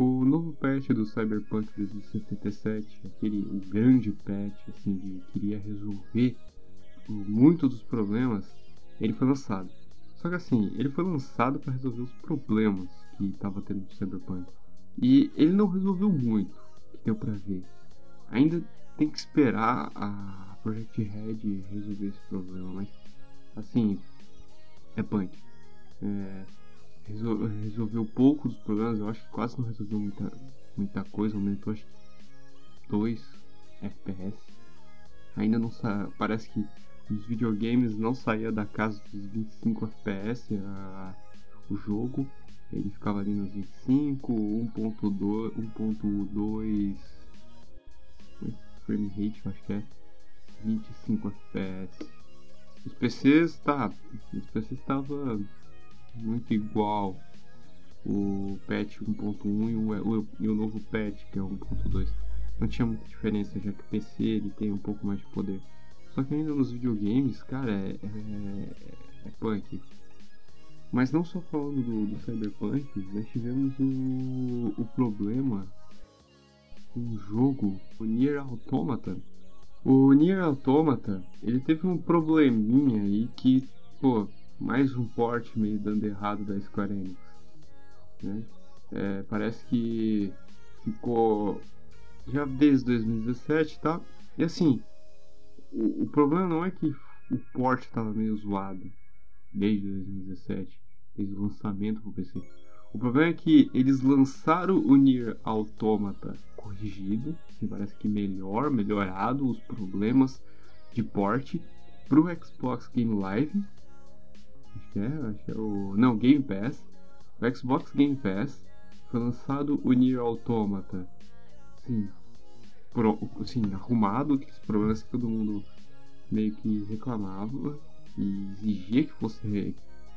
O novo patch do Cyberpunk 2077, aquele o grande patch assim de queria resolver muito dos problemas, ele foi lançado. Só que assim, ele foi lançado para resolver os problemas que estava tendo no Cyberpunk. E ele não resolveu muito, que deu para ver. Ainda tem que esperar a Project Red resolver esse problema, mas assim, é punk. É, resolveu pouco dos problemas, eu acho que quase não resolveu muita, muita coisa, aumentou acho que 2 FPS. Ainda não sa parece que os videogames não saía da casa dos 25 FPS a, o jogo, ele ficava ali nos 25, 1.2, 1.2 frame rate, acho que é 25 FPS. Os PCs tá, os PCs estava muito igual o patch 1.1 e o, e o novo patch que é 1.2. Não tinha muita diferença, já que o PC ele tem um pouco mais de poder. Só que ainda nos videogames, cara, é, é, é punk. Mas não só falando do, do Cyberpunk, nós tivemos o, o problema com o jogo, o Nier Automata. O Nier Automata, ele teve um probleminha aí que, pô, mais um port meio dando errado da Square Enix. Né? É, parece que ficou já desde 2017, tá? E assim, o, o problema não é que o port estava meio zoado desde 2017, desde o lançamento pro PC. O problema é que eles lançaram o Nier Automata corrigido, assim, parece que melhor, melhorado os problemas de port pro Xbox Game Live é, acho que é o. Não, Game Pass. O Xbox Game Pass foi lançado o Nier Automata. Sim. Pro, assim, arrumado, que os problemas que todo mundo meio que reclamava e exigia que fosse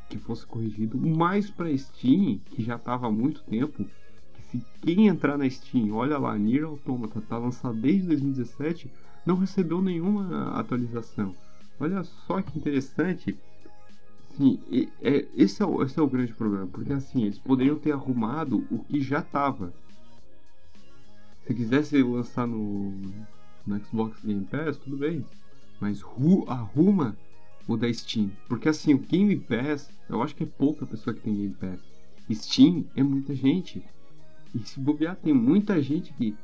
que fosse corrigido, mais para Steam, que já estava há muito tempo, que se quem entrar na Steam, olha lá, Nier Automata tá lançado desde 2017, não recebeu nenhuma atualização. Olha só que interessante, Sim, é, esse, é o, esse é o grande problema, porque assim, eles poderiam ter arrumado o que já tava. Se quisesse lançar no, no Xbox Game Pass, tudo bem. Mas ru, arruma o da Steam. Porque assim, o Game Pass, eu acho que é pouca pessoa que tem Game Pass. Steam é muita gente. E se bobear, tem muita gente que,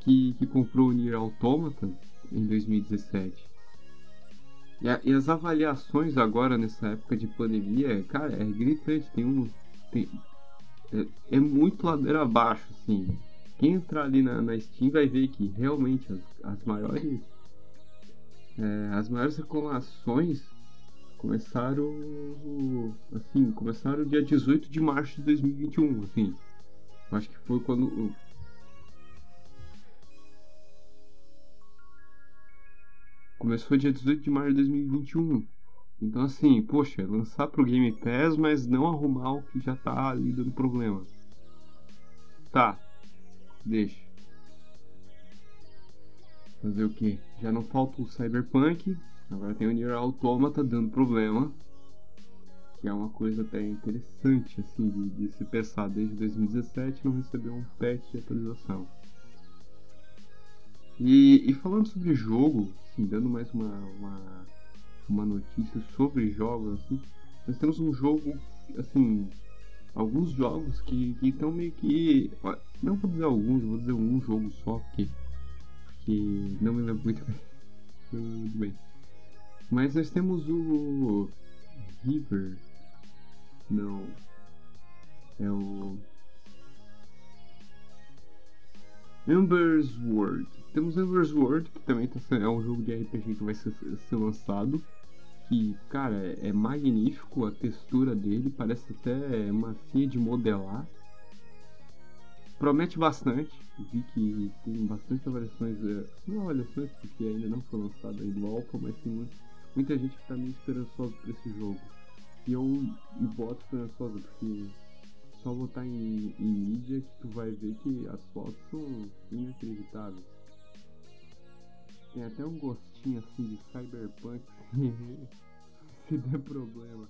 que, que comprou o Nier Automata em 2017. E, as avaliações agora nessa época de pandemia, cara, é gritante. Tem um. Tem, é, é, muito ladeira abaixo, assim. Quem entrar ali na, na Steam vai ver que realmente as, as maiores. É, as maiores reclamações começaram. Assim, começaram dia 18 de março de 2021, assim. Acho que foi quando Começou dia 18 de maio de 2021. Então assim, poxa, lançar pro Game Pass, mas não arrumar o que já tá ali dando problema. Tá, deixa. Fazer o que? Já não falta o Cyberpunk, agora tem o Nier Automata dando problema. Que é uma coisa até interessante assim de, de se pensar desde 2017 não recebeu um patch de atualização. E, e falando sobre jogo, assim, dando mais uma, uma, uma notícia sobre jogos, assim, nós temos um jogo, assim, alguns jogos que estão meio que. Não vou dizer alguns, vou dizer um jogo só, porque, porque não me lembro muito bem. Não me lembro muito bem. Mas nós temos o River. Não. É o. Ember's World. Temos Ember's World, que também tá, é um jogo de RPG que vai ser, ser lançado. Que, cara, é, é, magnífico a textura dele, parece até macia de modelar. Promete bastante. Vi que tem bastante avaliações. É, não avaliações, porque ainda não foi lançado aí do Alpha, mas tem muito, muita gente que tá meio esperançosa por esse jogo. E eu me boto esperançosa, porque só botar em, em mídia que tu vai ver que as fotos são inacreditáveis. Tem até um gostinho assim de cyberpunk se der problema.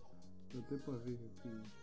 Até pra ver assim.